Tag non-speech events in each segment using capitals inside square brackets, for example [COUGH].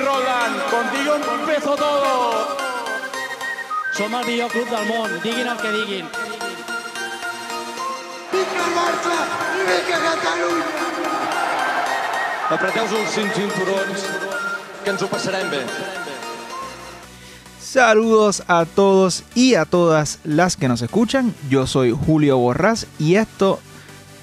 Roland, contigo empezó todo. Som el millor club del món, diguin el que diguin. Vinga Barça i vinga Catalunya! Apreteu-vos els cinturons, que ens ho passarem bé. Saludos a todos y a todas las que nos escuchan. Yo soy Julio Borrás y esto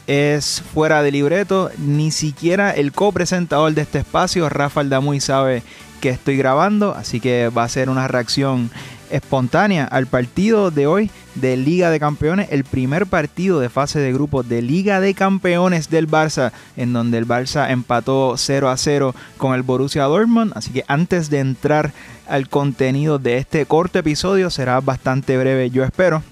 es fuera de libreto. Ni siquiera el copresentador de este espacio, Rafael Damuy, sabe que estoy grabando, así que va a ser una reacción espontánea al partido de hoy de Liga de Campeones, el primer partido de fase de grupos de Liga de Campeones del Barça, en donde el Barça empató 0 a 0 con el Borussia Dortmund. Así que antes de entrar al contenido de este corto episodio, será bastante breve, yo espero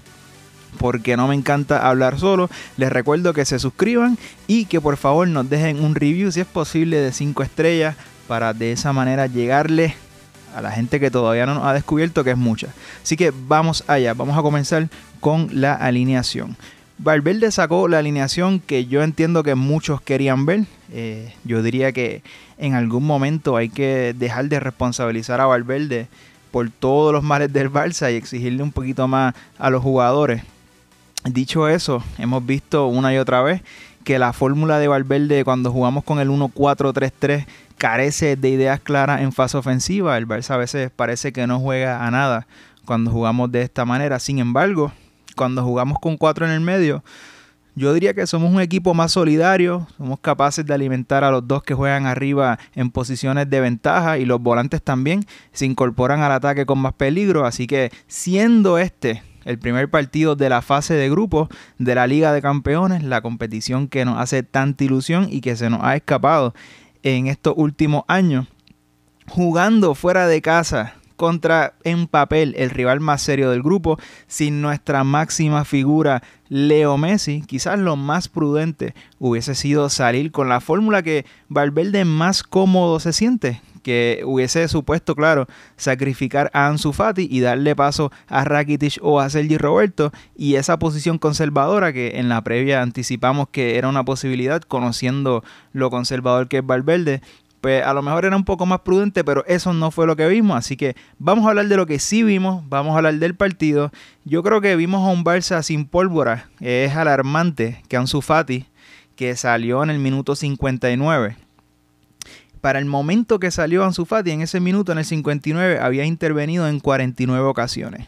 porque no me encanta hablar solo. Les recuerdo que se suscriban y que por favor nos dejen un review si es posible de 5 estrellas para de esa manera llegarle a la gente que todavía no nos ha descubierto, que es mucha. Así que vamos allá, vamos a comenzar con la alineación. Valverde sacó la alineación que yo entiendo que muchos querían ver. Eh, yo diría que en algún momento hay que dejar de responsabilizar a Valverde por todos los males del Barça y exigirle un poquito más a los jugadores. Dicho eso, hemos visto una y otra vez que la fórmula de Valverde cuando jugamos con el 1-4-3-3 carece de ideas claras en fase ofensiva. El Barça a veces parece que no juega a nada cuando jugamos de esta manera. Sin embargo, cuando jugamos con cuatro en el medio, yo diría que somos un equipo más solidario, somos capaces de alimentar a los dos que juegan arriba en posiciones de ventaja y los volantes también se incorporan al ataque con más peligro. Así que siendo este el primer partido de la fase de grupos de la Liga de Campeones, la competición que nos hace tanta ilusión y que se nos ha escapado en estos últimos años, jugando fuera de casa contra en papel el rival más serio del grupo, sin nuestra máxima figura Leo Messi, quizás lo más prudente hubiese sido salir con la fórmula que Valverde más cómodo se siente, que hubiese supuesto, claro, sacrificar a Ansu Fati y darle paso a Rakitic o a Sergi Roberto y esa posición conservadora que en la previa anticipamos que era una posibilidad conociendo lo conservador que es Valverde, pues a lo mejor era un poco más prudente, pero eso no fue lo que vimos. Así que vamos a hablar de lo que sí vimos, vamos a hablar del partido. Yo creo que vimos a un Barça sin pólvora. Es alarmante que Ansu Fati, que salió en el minuto 59, para el momento que salió Ansu Fati, en ese minuto, en el 59, había intervenido en 49 ocasiones.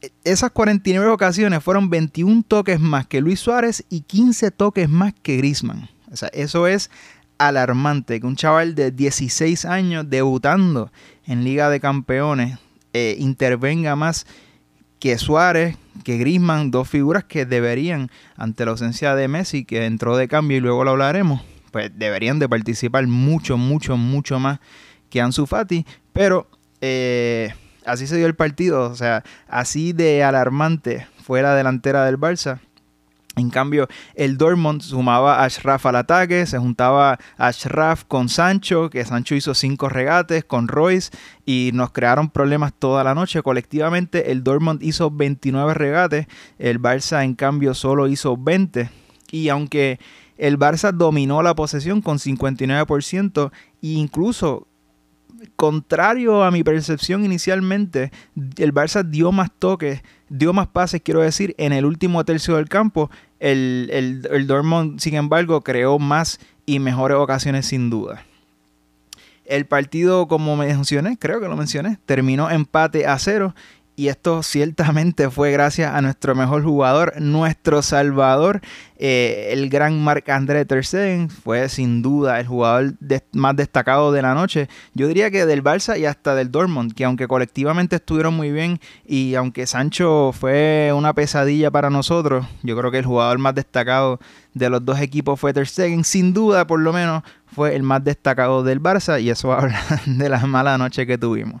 E, esas 49 ocasiones fueron 21 toques más que Luis Suárez y 15 toques más que Grisman. O sea, eso es alarmante que un chaval de 16 años debutando en Liga de Campeones eh, intervenga más que Suárez, que Grisman, dos figuras que deberían, ante la ausencia de Messi, que entró de cambio y luego lo hablaremos, pues deberían de participar mucho, mucho, mucho más que Ansu Fati, pero eh, así se dio el partido, o sea, así de alarmante fue la delantera del Barça. En cambio, el Dortmund sumaba a Ashraf al ataque, se juntaba Ashraf con Sancho, que Sancho hizo cinco regates, con Royce, y nos crearon problemas toda la noche. Colectivamente, el Dortmund hizo 29 regates, el Barça, en cambio, solo hizo 20. Y aunque el Barça dominó la posesión con 59% e incluso contrario a mi percepción inicialmente, el Barça dio más toques, dio más pases, quiero decir, en el último tercio del campo. El, el, el Dortmund, sin embargo, creó más y mejores ocasiones sin duda. El partido, como mencioné, creo que lo mencioné, terminó empate a cero y esto ciertamente [LAUGHS] fue gracias a nuestro mejor jugador, nuestro salvador, eh, el gran Marc-André Ter Stegen. Fue sin duda el jugador más destacado de la noche. Yo diría que del Barça y hasta del Dortmund, que aunque colectivamente estuvieron muy bien y aunque Sancho fue una pesadilla para nosotros, yo creo que el jugador más destacado de los dos equipos fue Ter Stegen. Sin duda, por lo menos, fue el más destacado del Barça y eso [LAUGHS] habla de la mala noche que tuvimos.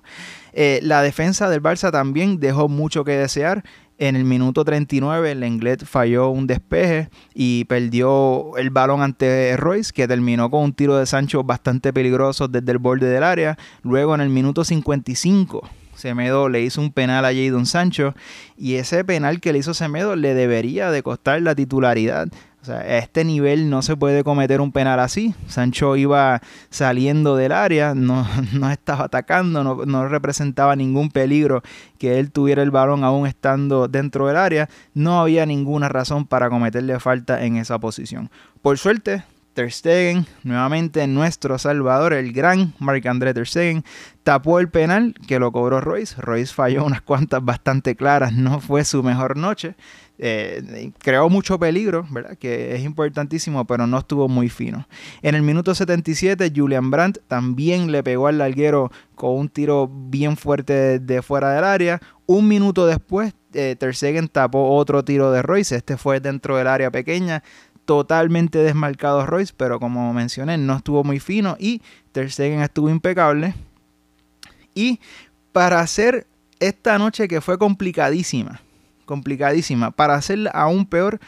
Eh, la defensa del Barça también dejó mucho que desear. En el minuto 39, Lenglet falló un despeje y perdió el balón ante Royce, que terminó con un tiro de Sancho bastante peligroso desde el borde del área. Luego, en el minuto 55, Semedo le hizo un penal a Jadon Sancho y ese penal que le hizo Semedo le debería de costar la titularidad. O sea, a este nivel no se puede cometer un penal así. Sancho iba saliendo del área, no, [LAUGHS] no estaba atacando, no, no, representaba ningún peligro que él tuviera el balón aún estando dentro del área. No había ninguna razón para cometerle falta en esa posición. Por suerte, Ter Stegen, nuevamente nuestro salvador, el gran Marc-André Ter Stegen, tapó el penal que lo cobró Royce. Royce falló unas cuantas bastante claras, no fue su mejor noche. Eh, creó mucho peligro, ¿verdad? Que es importantísimo, pero no estuvo muy fino. En el minuto 77, Julian Brandt también le pegó al larguero con un tiro bien fuerte de, fuera del área. Un minuto después, eh, Ter Stegen tapó otro tiro de Royce. Este fue dentro del área pequeña totalmente desmarcado Royce, pero como mencioné, no estuvo muy fino y Ter Stegen estuvo impecable. Y para hacer esta noche que fue complicadísima, complicadísima, para hacerla aún peor,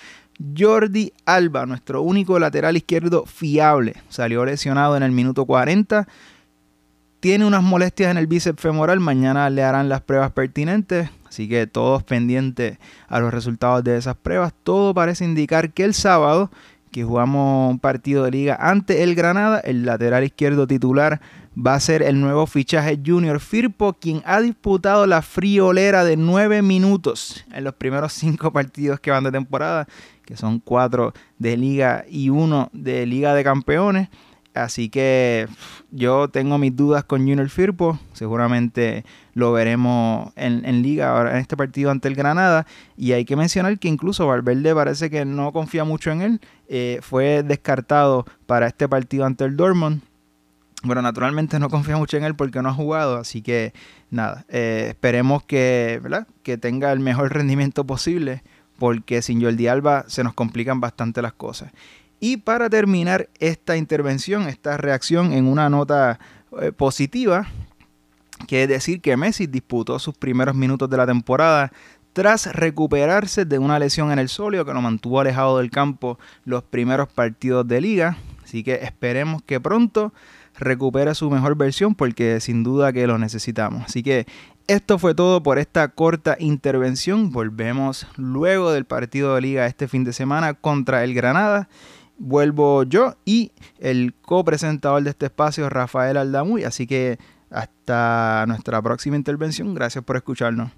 Jordi Alba, nuestro único lateral izquierdo fiable, salió lesionado en el minuto 40. Tiene unas molestias en el bíceps femoral, mañana le harán las pruebas pertinentes. Así que todos pendientes a los resultados de esas pruebas. Todo parece indicar que el sábado, que jugamos un partido de liga ante el Granada, el lateral izquierdo titular va a ser el nuevo fichaje Junior Firpo, quien ha disputado la friolera de nueve minutos en los primeros cinco partidos que van de temporada, que son cuatro de liga y uno de liga de campeones. Así que yo tengo mis dudas con Junior Firpo. Seguramente lo veremos en, liga ahora en este partido ante el Granada. Y hay que mencionar que incluso Valverde parece que no confía mucho en él. Eh, fue descartado para este partido ante el Dortmund. Bueno, naturalmente no confía mucho en él porque no ha jugado. Así que nada, eh, esperemos que, que tenga el mejor [LAUGHS] rendimiento posible. Porque sin Jordi Alba se nos complican bastante las cosas. Y para terminar esta intervención, esta reacción en una nota eh, positiva, que es decir que Messi disputó sus primeros minutos de la temporada tras recuperarse de una lesión en el solio que lo mantuvo alejado del campo los primeros partidos de liga. Así que esperemos que pronto recupere su mejor versión porque sin duda que lo necesitamos. Así que esto fue todo por esta corta intervención. Volvemos luego del partido de liga este fin de semana contra el Granada vuelvo yo y el copresentador de este espacio, Rafael Aldamuy. Así que hasta nuestra próxima intervención. Gracias por escucharnos.